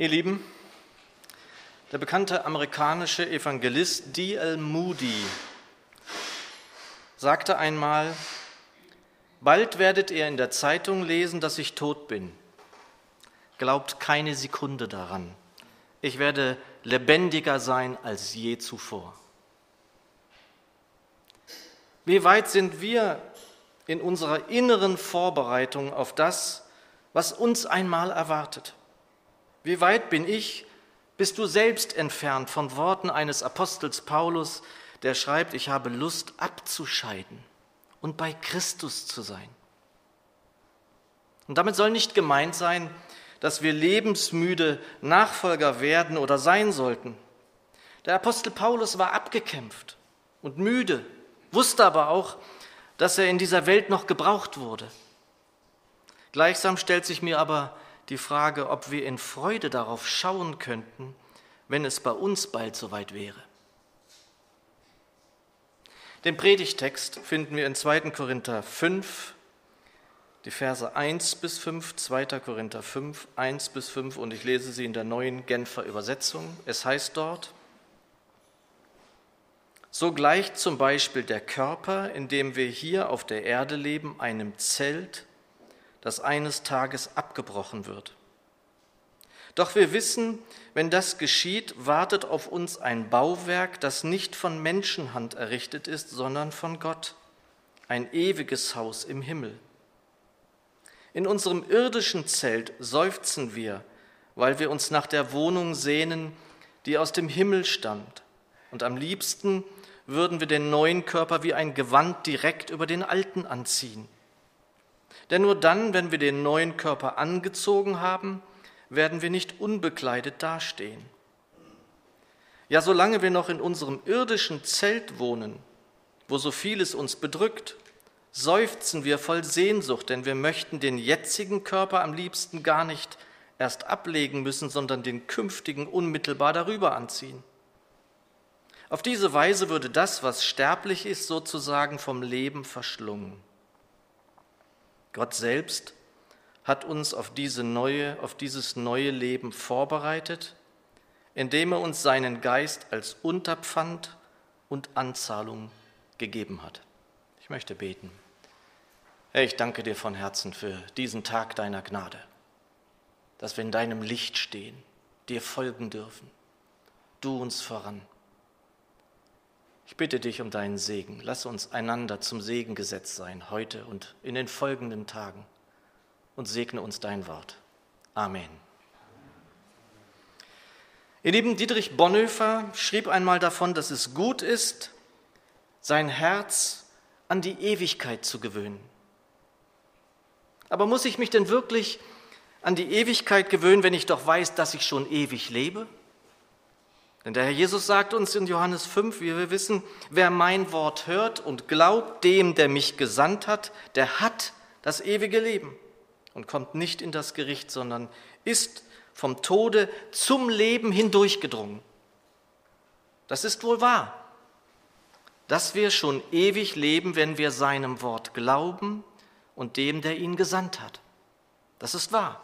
Ihr Lieben, der bekannte amerikanische Evangelist D.L. Moody sagte einmal, bald werdet ihr in der Zeitung lesen, dass ich tot bin. Glaubt keine Sekunde daran. Ich werde lebendiger sein als je zuvor. Wie weit sind wir in unserer inneren Vorbereitung auf das, was uns einmal erwartet? Wie weit bin ich, bist du selbst entfernt von Worten eines Apostels Paulus, der schreibt, ich habe Lust abzuscheiden und bei Christus zu sein. Und damit soll nicht gemeint sein, dass wir lebensmüde Nachfolger werden oder sein sollten. Der Apostel Paulus war abgekämpft und müde, wusste aber auch, dass er in dieser Welt noch gebraucht wurde. Gleichsam stellt sich mir aber die Frage, ob wir in Freude darauf schauen könnten, wenn es bei uns bald soweit wäre. Den Predigtext finden wir in 2. Korinther 5, die Verse 1 bis 5, 2. Korinther 5, 1 bis 5 und ich lese sie in der neuen Genfer Übersetzung. Es heißt dort, so gleicht zum Beispiel der Körper, in dem wir hier auf der Erde leben, einem Zelt, das eines Tages abgebrochen wird. Doch wir wissen, wenn das geschieht, wartet auf uns ein Bauwerk, das nicht von Menschenhand errichtet ist, sondern von Gott, ein ewiges Haus im Himmel. In unserem irdischen Zelt seufzen wir, weil wir uns nach der Wohnung sehnen, die aus dem Himmel stammt. Und am liebsten würden wir den neuen Körper wie ein Gewand direkt über den alten anziehen. Denn nur dann, wenn wir den neuen Körper angezogen haben, werden wir nicht unbekleidet dastehen. Ja, solange wir noch in unserem irdischen Zelt wohnen, wo so vieles uns bedrückt, seufzen wir voll Sehnsucht, denn wir möchten den jetzigen Körper am liebsten gar nicht erst ablegen müssen, sondern den künftigen unmittelbar darüber anziehen. Auf diese Weise würde das, was sterblich ist, sozusagen vom Leben verschlungen. Gott selbst hat uns auf, diese neue, auf dieses neue Leben vorbereitet, indem er uns seinen Geist als Unterpfand und Anzahlung gegeben hat. Ich möchte beten. Herr, ich danke dir von Herzen für diesen Tag deiner Gnade, dass wir in deinem Licht stehen, dir folgen dürfen, du uns voran. Ich bitte dich um deinen Segen. Lass uns einander zum Segen gesetzt sein, heute und in den folgenden Tagen und segne uns dein Wort. Amen. Ihr lieben Dietrich Bonhoeffer schrieb einmal davon, dass es gut ist, sein Herz an die Ewigkeit zu gewöhnen. Aber muss ich mich denn wirklich an die Ewigkeit gewöhnen, wenn ich doch weiß, dass ich schon ewig lebe? Denn der Herr Jesus sagt uns in Johannes 5, wie wir wissen, wer mein Wort hört und glaubt dem, der mich gesandt hat, der hat das ewige Leben und kommt nicht in das Gericht, sondern ist vom Tode zum Leben hindurchgedrungen. Das ist wohl wahr, dass wir schon ewig leben, wenn wir seinem Wort glauben und dem, der ihn gesandt hat. Das ist wahr.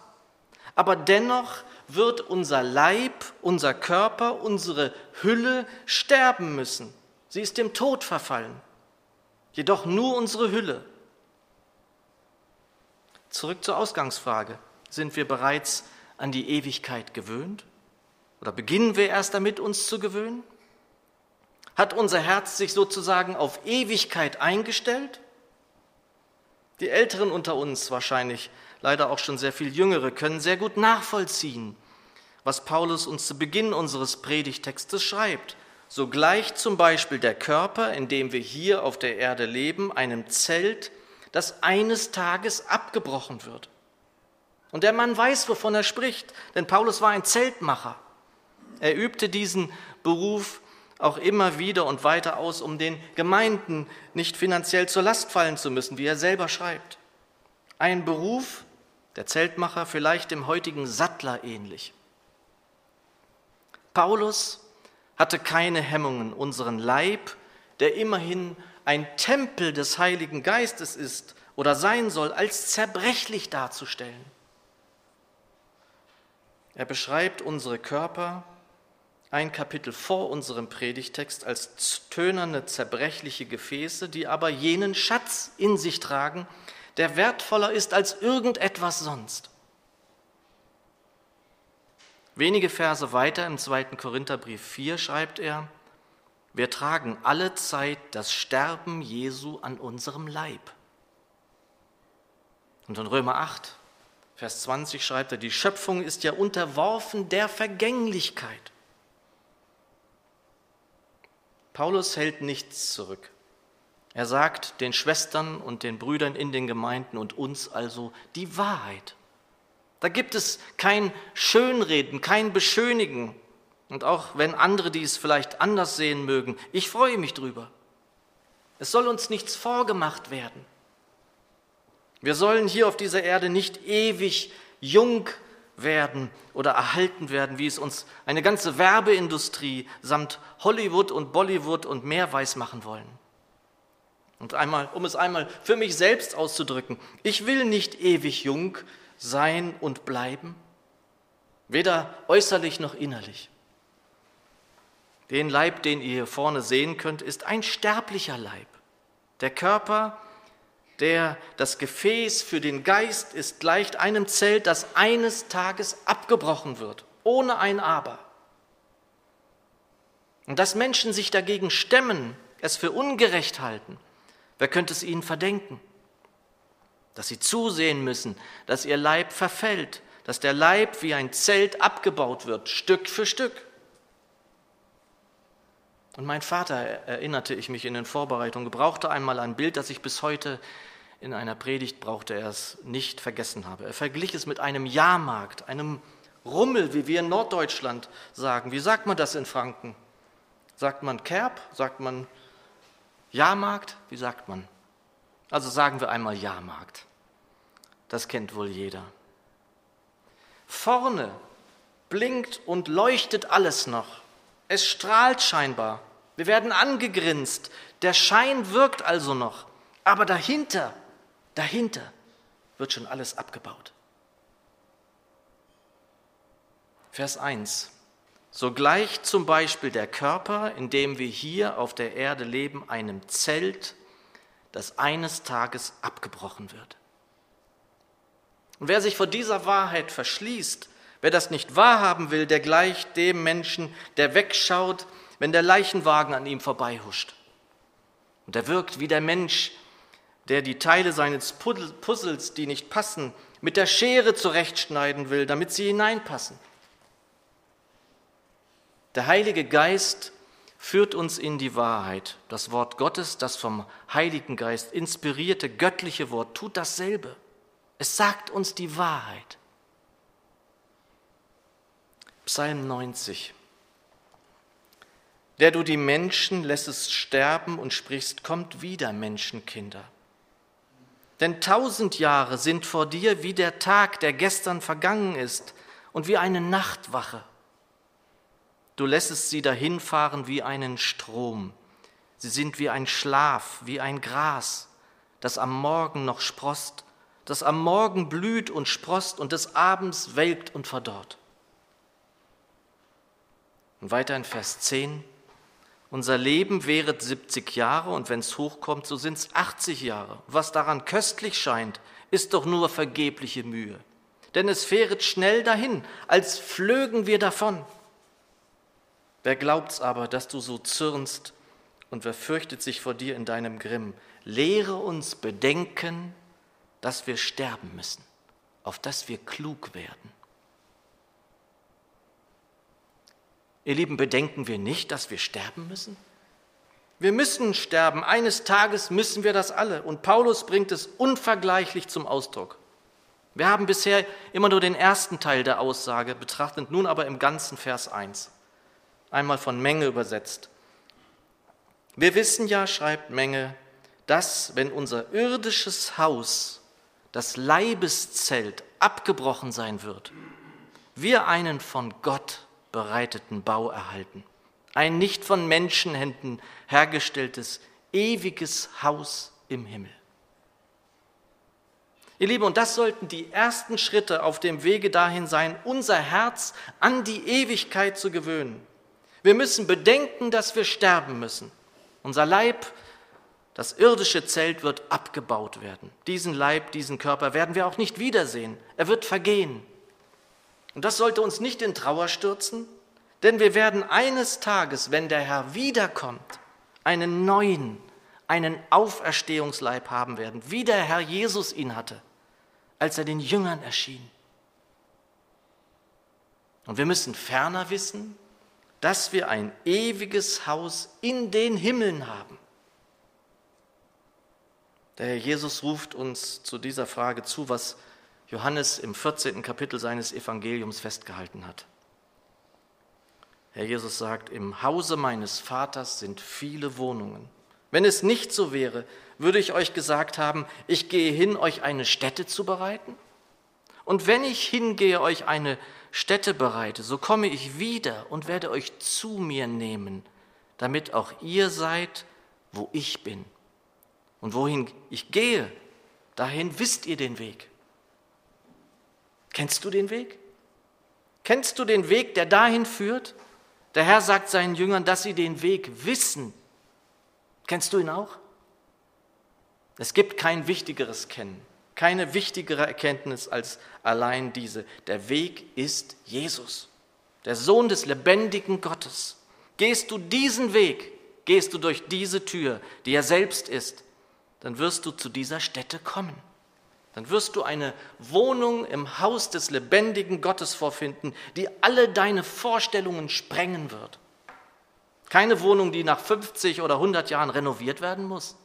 Aber dennoch wird unser Leib, unser Körper, unsere Hülle sterben müssen. Sie ist dem Tod verfallen. Jedoch nur unsere Hülle. Zurück zur Ausgangsfrage. Sind wir bereits an die Ewigkeit gewöhnt? Oder beginnen wir erst damit, uns zu gewöhnen? Hat unser Herz sich sozusagen auf Ewigkeit eingestellt? Die Älteren unter uns wahrscheinlich, leider auch schon sehr viel Jüngere, können sehr gut nachvollziehen, was Paulus uns zu Beginn unseres Predigtextes schreibt. So gleicht zum Beispiel der Körper, in dem wir hier auf der Erde leben, einem Zelt, das eines Tages abgebrochen wird. Und der Mann weiß, wovon er spricht, denn Paulus war ein Zeltmacher. Er übte diesen Beruf auch immer wieder und weiter aus, um den Gemeinden nicht finanziell zur Last fallen zu müssen, wie er selber schreibt. Ein Beruf, der Zeltmacher, vielleicht dem heutigen Sattler ähnlich. Paulus hatte keine Hemmungen, unseren Leib, der immerhin ein Tempel des Heiligen Geistes ist oder sein soll, als zerbrechlich darzustellen. Er beschreibt unsere Körper ein Kapitel vor unserem Predigtext als tönerne, zerbrechliche Gefäße, die aber jenen Schatz in sich tragen, der wertvoller ist als irgendetwas sonst. Wenige Verse weiter im 2. Korintherbrief 4 schreibt er, wir tragen alle Zeit das Sterben Jesu an unserem Leib. Und in Römer 8, Vers 20 schreibt er, die Schöpfung ist ja unterworfen der Vergänglichkeit. Paulus hält nichts zurück. Er sagt den Schwestern und den Brüdern in den Gemeinden und uns also die Wahrheit. Da gibt es kein Schönreden, kein Beschönigen. Und auch wenn andere dies vielleicht anders sehen mögen, ich freue mich drüber. Es soll uns nichts vorgemacht werden. Wir sollen hier auf dieser Erde nicht ewig jung werden oder erhalten werden, wie es uns eine ganze Werbeindustrie samt Hollywood und Bollywood und mehr weiß machen wollen. Und einmal, um es einmal für mich selbst auszudrücken, ich will nicht ewig jung sein und bleiben, weder äußerlich noch innerlich. Den Leib, den ihr hier vorne sehen könnt, ist ein sterblicher Leib. Der Körper der das Gefäß für den Geist ist, gleicht einem Zelt, das eines Tages abgebrochen wird, ohne ein Aber. Und dass Menschen sich dagegen stemmen, es für ungerecht halten, wer könnte es ihnen verdenken? Dass sie zusehen müssen, dass ihr Leib verfällt, dass der Leib wie ein Zelt abgebaut wird, Stück für Stück. Und mein Vater, erinnerte ich mich in den Vorbereitungen, gebrauchte einmal ein Bild, das ich bis heute in einer Predigt brauchte er es nicht vergessen habe. Er verglich es mit einem Jahrmarkt, einem Rummel, wie wir in Norddeutschland sagen. Wie sagt man das in Franken? Sagt man Kerb? Sagt man Jahrmarkt? Wie sagt man? Also sagen wir einmal Jahrmarkt. Das kennt wohl jeder. Vorne blinkt und leuchtet alles noch. Es strahlt scheinbar. Wir werden angegrinst. Der Schein wirkt also noch. Aber dahinter Dahinter wird schon alles abgebaut. Vers 1. So gleich zum Beispiel der Körper, in dem wir hier auf der Erde leben, einem Zelt, das eines Tages abgebrochen wird. Und wer sich vor dieser Wahrheit verschließt, wer das nicht wahrhaben will, der gleicht dem Menschen, der wegschaut, wenn der Leichenwagen an ihm vorbeihuscht. Und er wirkt wie der Mensch, der die Teile seines Puzzles, die nicht passen, mit der Schere zurechtschneiden will, damit sie hineinpassen. Der Heilige Geist führt uns in die Wahrheit. Das Wort Gottes, das vom Heiligen Geist inspirierte göttliche Wort, tut dasselbe. Es sagt uns die Wahrheit. Psalm 90. Der du die Menschen lässest sterben und sprichst, kommt wieder, Menschenkinder. Denn tausend Jahre sind vor dir wie der Tag, der gestern vergangen ist, und wie eine Nachtwache. Du lässest sie dahinfahren wie einen Strom. Sie sind wie ein Schlaf, wie ein Gras, das am Morgen noch sproßt, das am Morgen blüht und sproßt und des Abends welkt und verdorrt. Und weiter in Vers 10. Unser Leben währet 70 Jahre und wenn es hochkommt, so sind es 80 Jahre. Was daran köstlich scheint, ist doch nur vergebliche Mühe. Denn es fähret schnell dahin, als flögen wir davon. Wer glaubt's aber, dass du so zürnst und wer fürchtet sich vor dir in deinem Grimm? Lehre uns bedenken, dass wir sterben müssen, auf dass wir klug werden. Ihr Lieben, bedenken wir nicht, dass wir sterben müssen? Wir müssen sterben. Eines Tages müssen wir das alle. Und Paulus bringt es unvergleichlich zum Ausdruck. Wir haben bisher immer nur den ersten Teil der Aussage betrachtet, nun aber im ganzen Vers 1. Einmal von Menge übersetzt. Wir wissen ja, schreibt Menge, dass wenn unser irdisches Haus, das Leibeszelt, abgebrochen sein wird, wir einen von Gott bereiteten Bau erhalten. Ein nicht von Menschenhänden hergestelltes, ewiges Haus im Himmel. Ihr Lieben, und das sollten die ersten Schritte auf dem Wege dahin sein, unser Herz an die Ewigkeit zu gewöhnen. Wir müssen bedenken, dass wir sterben müssen. Unser Leib, das irdische Zelt wird abgebaut werden. Diesen Leib, diesen Körper werden wir auch nicht wiedersehen. Er wird vergehen. Und das sollte uns nicht in Trauer stürzen, denn wir werden eines Tages, wenn der Herr wiederkommt, einen neuen, einen Auferstehungsleib haben werden, wie der Herr Jesus ihn hatte, als er den Jüngern erschien. Und wir müssen ferner wissen, dass wir ein ewiges Haus in den Himmeln haben. Der Herr Jesus ruft uns zu dieser Frage zu, was Johannes im 14. Kapitel seines Evangeliums festgehalten hat. Herr Jesus sagt, im Hause meines Vaters sind viele Wohnungen. Wenn es nicht so wäre, würde ich euch gesagt haben, ich gehe hin, euch eine Stätte zu bereiten? Und wenn ich hingehe, euch eine Stätte bereite, so komme ich wieder und werde euch zu mir nehmen, damit auch ihr seid, wo ich bin. Und wohin ich gehe, dahin wisst ihr den Weg. Kennst du den Weg? Kennst du den Weg, der dahin führt? Der Herr sagt seinen Jüngern, dass sie den Weg wissen. Kennst du ihn auch? Es gibt kein wichtigeres Kennen, keine wichtigere Erkenntnis als allein diese. Der Weg ist Jesus, der Sohn des lebendigen Gottes. Gehst du diesen Weg, gehst du durch diese Tür, die er selbst ist, dann wirst du zu dieser Stätte kommen. Dann wirst du eine Wohnung im Haus des lebendigen Gottes vorfinden, die alle deine Vorstellungen sprengen wird. Keine Wohnung, die nach 50 oder 100 Jahren renoviert werden muss.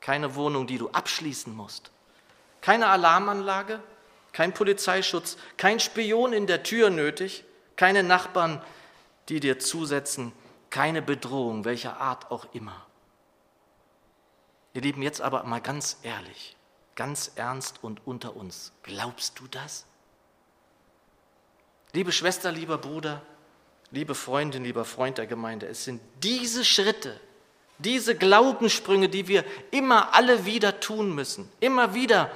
Keine Wohnung, die du abschließen musst. Keine Alarmanlage, kein Polizeischutz, kein Spion in der Tür nötig, keine Nachbarn, die dir zusetzen, keine Bedrohung, welcher Art auch immer. Ihr Lieben, jetzt aber mal ganz ehrlich, ganz ernst und unter uns. Glaubst du das? Liebe Schwester, lieber Bruder, liebe Freundin, lieber Freund der Gemeinde, es sind diese Schritte, diese Glaubenssprünge, die wir immer alle wieder tun müssen. Immer wieder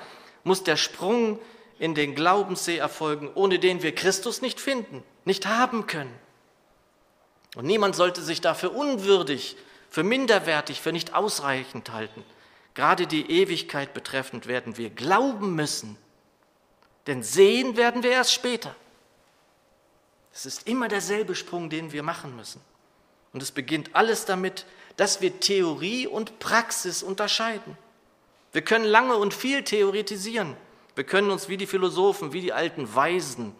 muss der Sprung in den Glaubenssee erfolgen, ohne den wir Christus nicht finden, nicht haben können. Und niemand sollte sich dafür unwürdig, für minderwertig, für nicht ausreichend halten. Gerade die Ewigkeit betreffend werden wir glauben müssen, denn sehen werden wir erst später. Es ist immer derselbe Sprung, den wir machen müssen. Und es beginnt alles damit, dass wir Theorie und Praxis unterscheiden. Wir können lange und viel theoretisieren. Wir können uns wie die Philosophen, wie die alten Weisen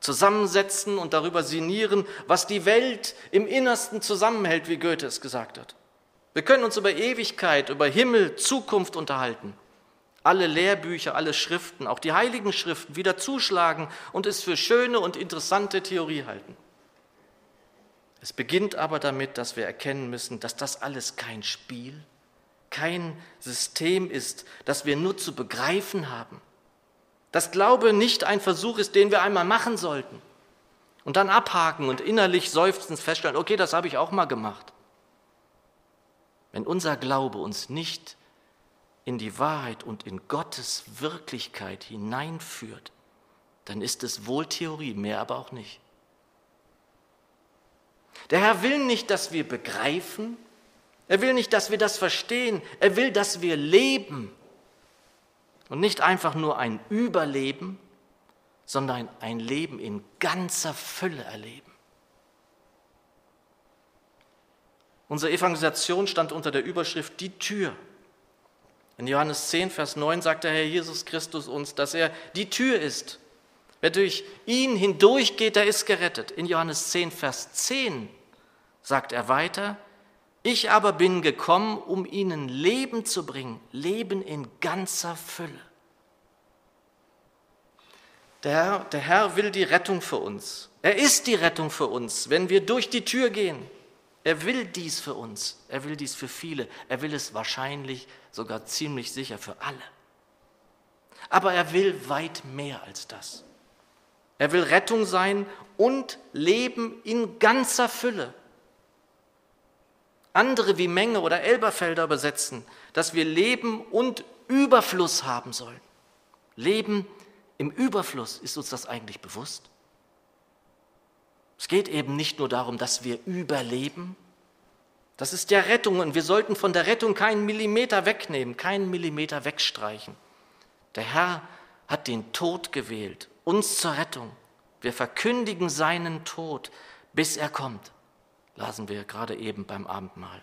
zusammensetzen und darüber sinnieren, was die Welt im Innersten zusammenhält, wie Goethe es gesagt hat. Wir können uns über Ewigkeit, über Himmel, Zukunft unterhalten alle Lehrbücher, alle Schriften, auch die heiligen Schriften wieder zuschlagen und es für schöne und interessante Theorie halten. Es beginnt aber damit, dass wir erkennen müssen, dass das alles kein Spiel, kein System ist, das wir nur zu begreifen haben. Dass Glaube nicht ein Versuch ist, den wir einmal machen sollten und dann abhaken und innerlich seufzend feststellen, okay, das habe ich auch mal gemacht. Wenn unser Glaube uns nicht in die Wahrheit und in Gottes Wirklichkeit hineinführt, dann ist es wohl Theorie, mehr aber auch nicht. Der Herr will nicht, dass wir begreifen, er will nicht, dass wir das verstehen, er will, dass wir leben und nicht einfach nur ein Überleben, sondern ein Leben in ganzer Fülle erleben. Unsere Evangelisation stand unter der Überschrift Die Tür. In Johannes 10, Vers 9 sagt der Herr Jesus Christus uns, dass er die Tür ist. Wer durch ihn hindurchgeht, der ist gerettet. In Johannes 10, Vers 10 sagt er weiter, ich aber bin gekommen, um ihnen Leben zu bringen, Leben in ganzer Fülle. Der Herr, der Herr will die Rettung für uns. Er ist die Rettung für uns, wenn wir durch die Tür gehen. Er will dies für uns. Er will dies für viele. Er will es wahrscheinlich sogar ziemlich sicher für alle. Aber er will weit mehr als das. Er will Rettung sein und Leben in ganzer Fülle. Andere wie Menge oder Elberfelder übersetzen, dass wir Leben und Überfluss haben sollen. Leben im Überfluss. Ist uns das eigentlich bewusst? Es geht eben nicht nur darum, dass wir überleben. Das ist ja Rettung und wir sollten von der Rettung keinen Millimeter wegnehmen, keinen Millimeter wegstreichen. Der Herr hat den Tod gewählt, uns zur Rettung. Wir verkündigen seinen Tod, bis er kommt, lasen wir gerade eben beim Abendmahl.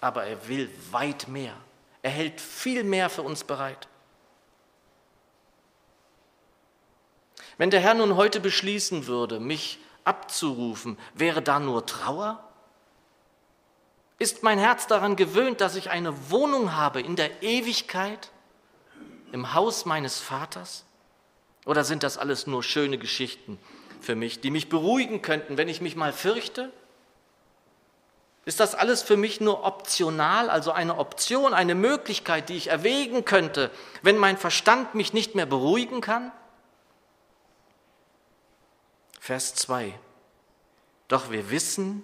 Aber er will weit mehr. Er hält viel mehr für uns bereit. Wenn der Herr nun heute beschließen würde, mich abzurufen, wäre da nur Trauer? Ist mein Herz daran gewöhnt, dass ich eine Wohnung habe in der Ewigkeit, im Haus meines Vaters? Oder sind das alles nur schöne Geschichten für mich, die mich beruhigen könnten, wenn ich mich mal fürchte? Ist das alles für mich nur optional, also eine Option, eine Möglichkeit, die ich erwägen könnte, wenn mein Verstand mich nicht mehr beruhigen kann? Vers 2. Doch wir wissen,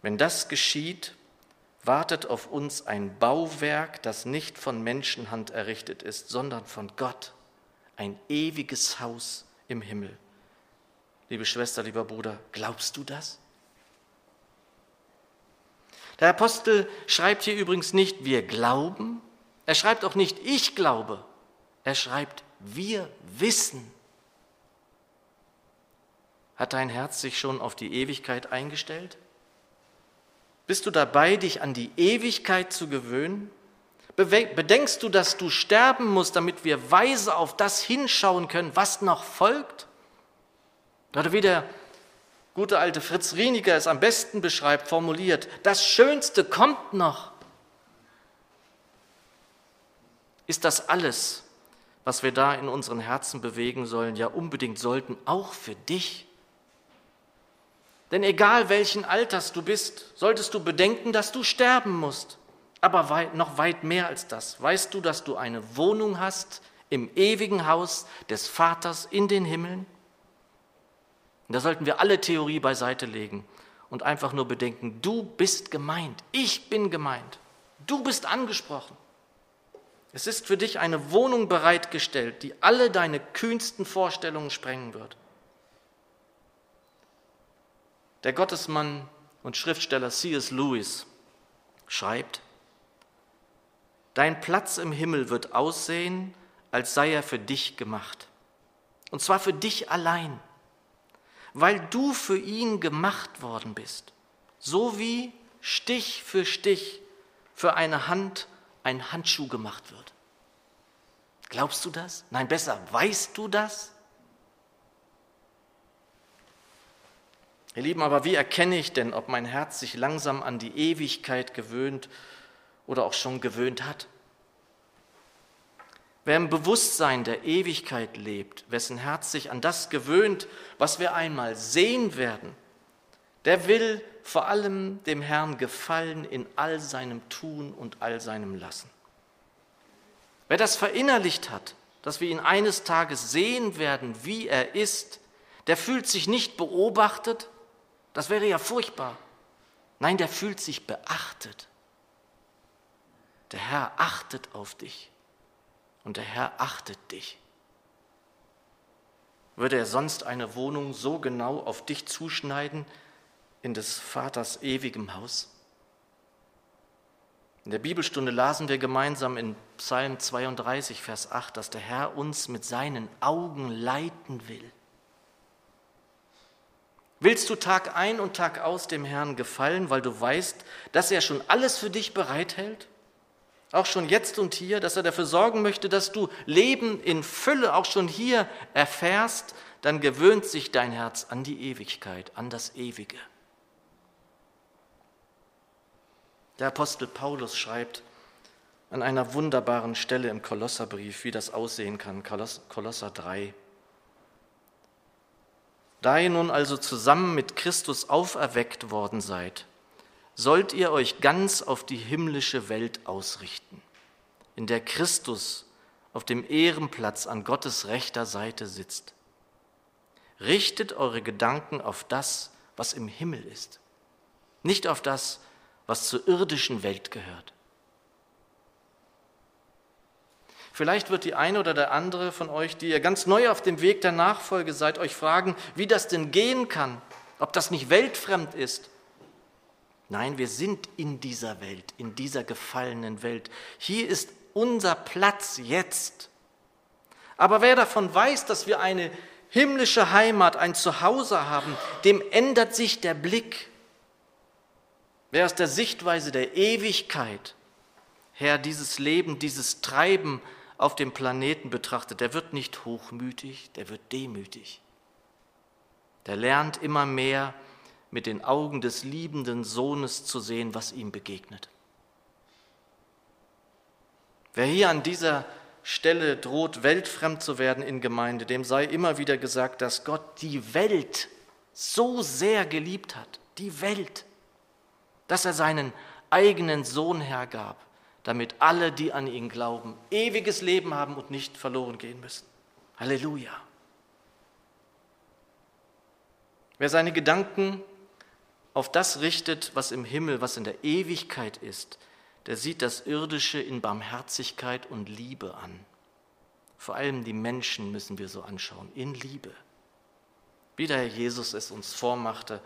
wenn das geschieht, wartet auf uns ein Bauwerk, das nicht von Menschenhand errichtet ist, sondern von Gott, ein ewiges Haus im Himmel. Liebe Schwester, lieber Bruder, glaubst du das? Der Apostel schreibt hier übrigens nicht, wir glauben. Er schreibt auch nicht, ich glaube. Er schreibt, wir wissen. Hat dein Herz sich schon auf die Ewigkeit eingestellt? Bist du dabei, dich an die Ewigkeit zu gewöhnen? Bedenkst du, dass du sterben musst, damit wir weise auf das hinschauen können, was noch folgt? Oder wie der gute alte Fritz Rieniger es am besten beschreibt, formuliert, das Schönste kommt noch. Ist das alles, was wir da in unseren Herzen bewegen sollen, ja unbedingt sollten, auch für dich? Denn egal welchen Alters du bist, solltest du bedenken, dass du sterben musst. Aber weit, noch weit mehr als das. Weißt du, dass du eine Wohnung hast im ewigen Haus des Vaters in den Himmeln? Und da sollten wir alle Theorie beiseite legen und einfach nur bedenken, du bist gemeint, ich bin gemeint, du bist angesprochen. Es ist für dich eine Wohnung bereitgestellt, die alle deine kühnsten Vorstellungen sprengen wird. Der Gottesmann und Schriftsteller C.S. Lewis schreibt, Dein Platz im Himmel wird aussehen, als sei er für dich gemacht. Und zwar für dich allein weil du für ihn gemacht worden bist, so wie Stich für Stich für eine Hand ein Handschuh gemacht wird. Glaubst du das? Nein, besser, weißt du das? Ihr Lieben, aber wie erkenne ich denn, ob mein Herz sich langsam an die Ewigkeit gewöhnt oder auch schon gewöhnt hat? Wer im Bewusstsein der Ewigkeit lebt, wessen Herz sich an das gewöhnt, was wir einmal sehen werden, der will vor allem dem Herrn gefallen in all seinem Tun und all seinem Lassen. Wer das verinnerlicht hat, dass wir ihn eines Tages sehen werden, wie er ist, der fühlt sich nicht beobachtet, das wäre ja furchtbar. Nein, der fühlt sich beachtet. Der Herr achtet auf dich und der Herr achtet dich. Würde er sonst eine Wohnung so genau auf dich zuschneiden in des Vaters ewigem Haus? In der Bibelstunde lasen wir gemeinsam in Psalm 32, Vers 8, dass der Herr uns mit seinen Augen leiten will. Willst du Tag ein und Tag aus dem Herrn gefallen, weil du weißt, dass er schon alles für dich bereithält? Auch schon jetzt und hier, dass er dafür sorgen möchte, dass du Leben in Fülle auch schon hier erfährst, dann gewöhnt sich dein Herz an die Ewigkeit, an das Ewige. Der Apostel Paulus schreibt an einer wunderbaren Stelle im Kolosserbrief, wie das aussehen kann, Kolosser 3. Da ihr nun also zusammen mit Christus auferweckt worden seid, sollt ihr euch ganz auf die himmlische Welt ausrichten, in der Christus auf dem Ehrenplatz an Gottes rechter Seite sitzt. Richtet eure Gedanken auf das, was im Himmel ist, nicht auf das, was zur irdischen Welt gehört. Vielleicht wird die eine oder der andere von euch, die ihr ganz neu auf dem Weg der Nachfolge seid, euch fragen, wie das denn gehen kann, ob das nicht weltfremd ist. Nein, wir sind in dieser Welt, in dieser gefallenen Welt. Hier ist unser Platz jetzt. Aber wer davon weiß, dass wir eine himmlische Heimat, ein Zuhause haben, dem ändert sich der Blick. Wer aus der Sichtweise der Ewigkeit her dieses Leben, dieses Treiben auf dem Planeten betrachtet, der wird nicht hochmütig, der wird demütig. Der lernt immer mehr mit den Augen des liebenden Sohnes zu sehen, was ihm begegnet. Wer hier an dieser Stelle droht, weltfremd zu werden in Gemeinde, dem sei immer wieder gesagt, dass Gott die Welt so sehr geliebt hat, die Welt, dass er seinen eigenen Sohn hergab, damit alle, die an ihn glauben, ewiges Leben haben und nicht verloren gehen müssen. Halleluja. Wer seine Gedanken auf das richtet, was im Himmel, was in der Ewigkeit ist, der sieht das Irdische in Barmherzigkeit und Liebe an. Vor allem die Menschen müssen wir so anschauen, in Liebe. Wie der Herr Jesus es uns vormachte,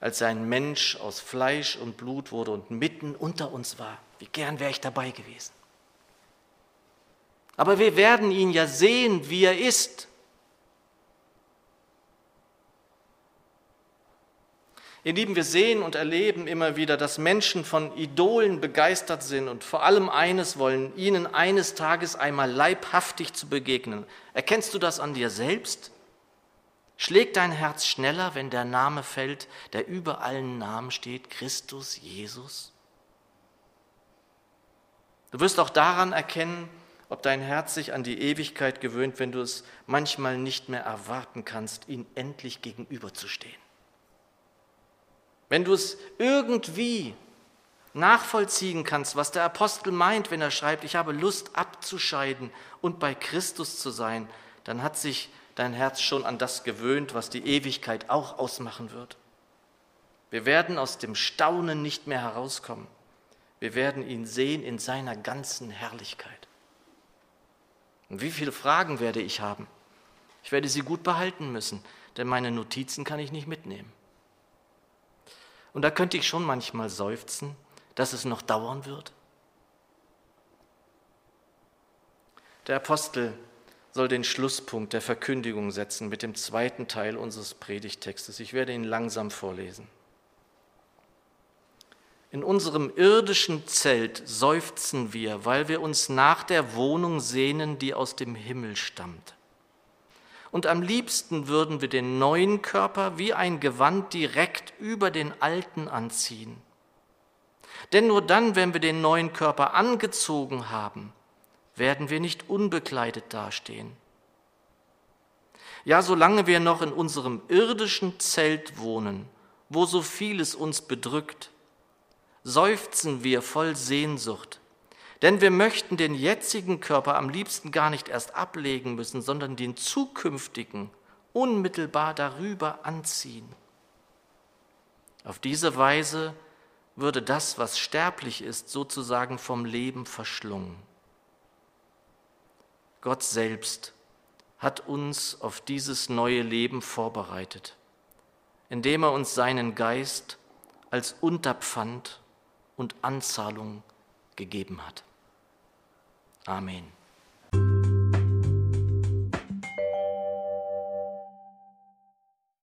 als er ein Mensch aus Fleisch und Blut wurde und mitten unter uns war. Wie gern wäre ich dabei gewesen. Aber wir werden ihn ja sehen, wie er ist. Ihr Lieben, wir sehen und erleben immer wieder, dass Menschen von Idolen begeistert sind und vor allem eines wollen, ihnen eines Tages einmal leibhaftig zu begegnen. Erkennst du das an dir selbst? Schlägt dein Herz schneller, wenn der Name fällt, der über allen Namen steht, Christus Jesus? Du wirst auch daran erkennen, ob dein Herz sich an die Ewigkeit gewöhnt, wenn du es manchmal nicht mehr erwarten kannst, ihn endlich gegenüberzustehen. Wenn du es irgendwie nachvollziehen kannst, was der Apostel meint, wenn er schreibt, ich habe Lust abzuscheiden und bei Christus zu sein, dann hat sich dein Herz schon an das gewöhnt, was die Ewigkeit auch ausmachen wird. Wir werden aus dem Staunen nicht mehr herauskommen. Wir werden ihn sehen in seiner ganzen Herrlichkeit. Und wie viele Fragen werde ich haben? Ich werde sie gut behalten müssen, denn meine Notizen kann ich nicht mitnehmen. Und da könnte ich schon manchmal seufzen, dass es noch dauern wird. Der Apostel soll den Schlusspunkt der Verkündigung setzen mit dem zweiten Teil unseres Predigtextes. Ich werde ihn langsam vorlesen. In unserem irdischen Zelt seufzen wir, weil wir uns nach der Wohnung sehnen, die aus dem Himmel stammt und am liebsten würden wir den neuen Körper wie ein Gewand direkt über den alten anziehen. Denn nur dann, wenn wir den neuen Körper angezogen haben, werden wir nicht unbekleidet dastehen. Ja, solange wir noch in unserem irdischen Zelt wohnen, wo so vieles uns bedrückt, seufzen wir voll Sehnsucht denn wir möchten den jetzigen Körper am liebsten gar nicht erst ablegen müssen, sondern den zukünftigen unmittelbar darüber anziehen. Auf diese Weise würde das, was sterblich ist, sozusagen vom Leben verschlungen. Gott selbst hat uns auf dieses neue Leben vorbereitet, indem er uns seinen Geist als Unterpfand und Anzahlung gegeben hat. Amen.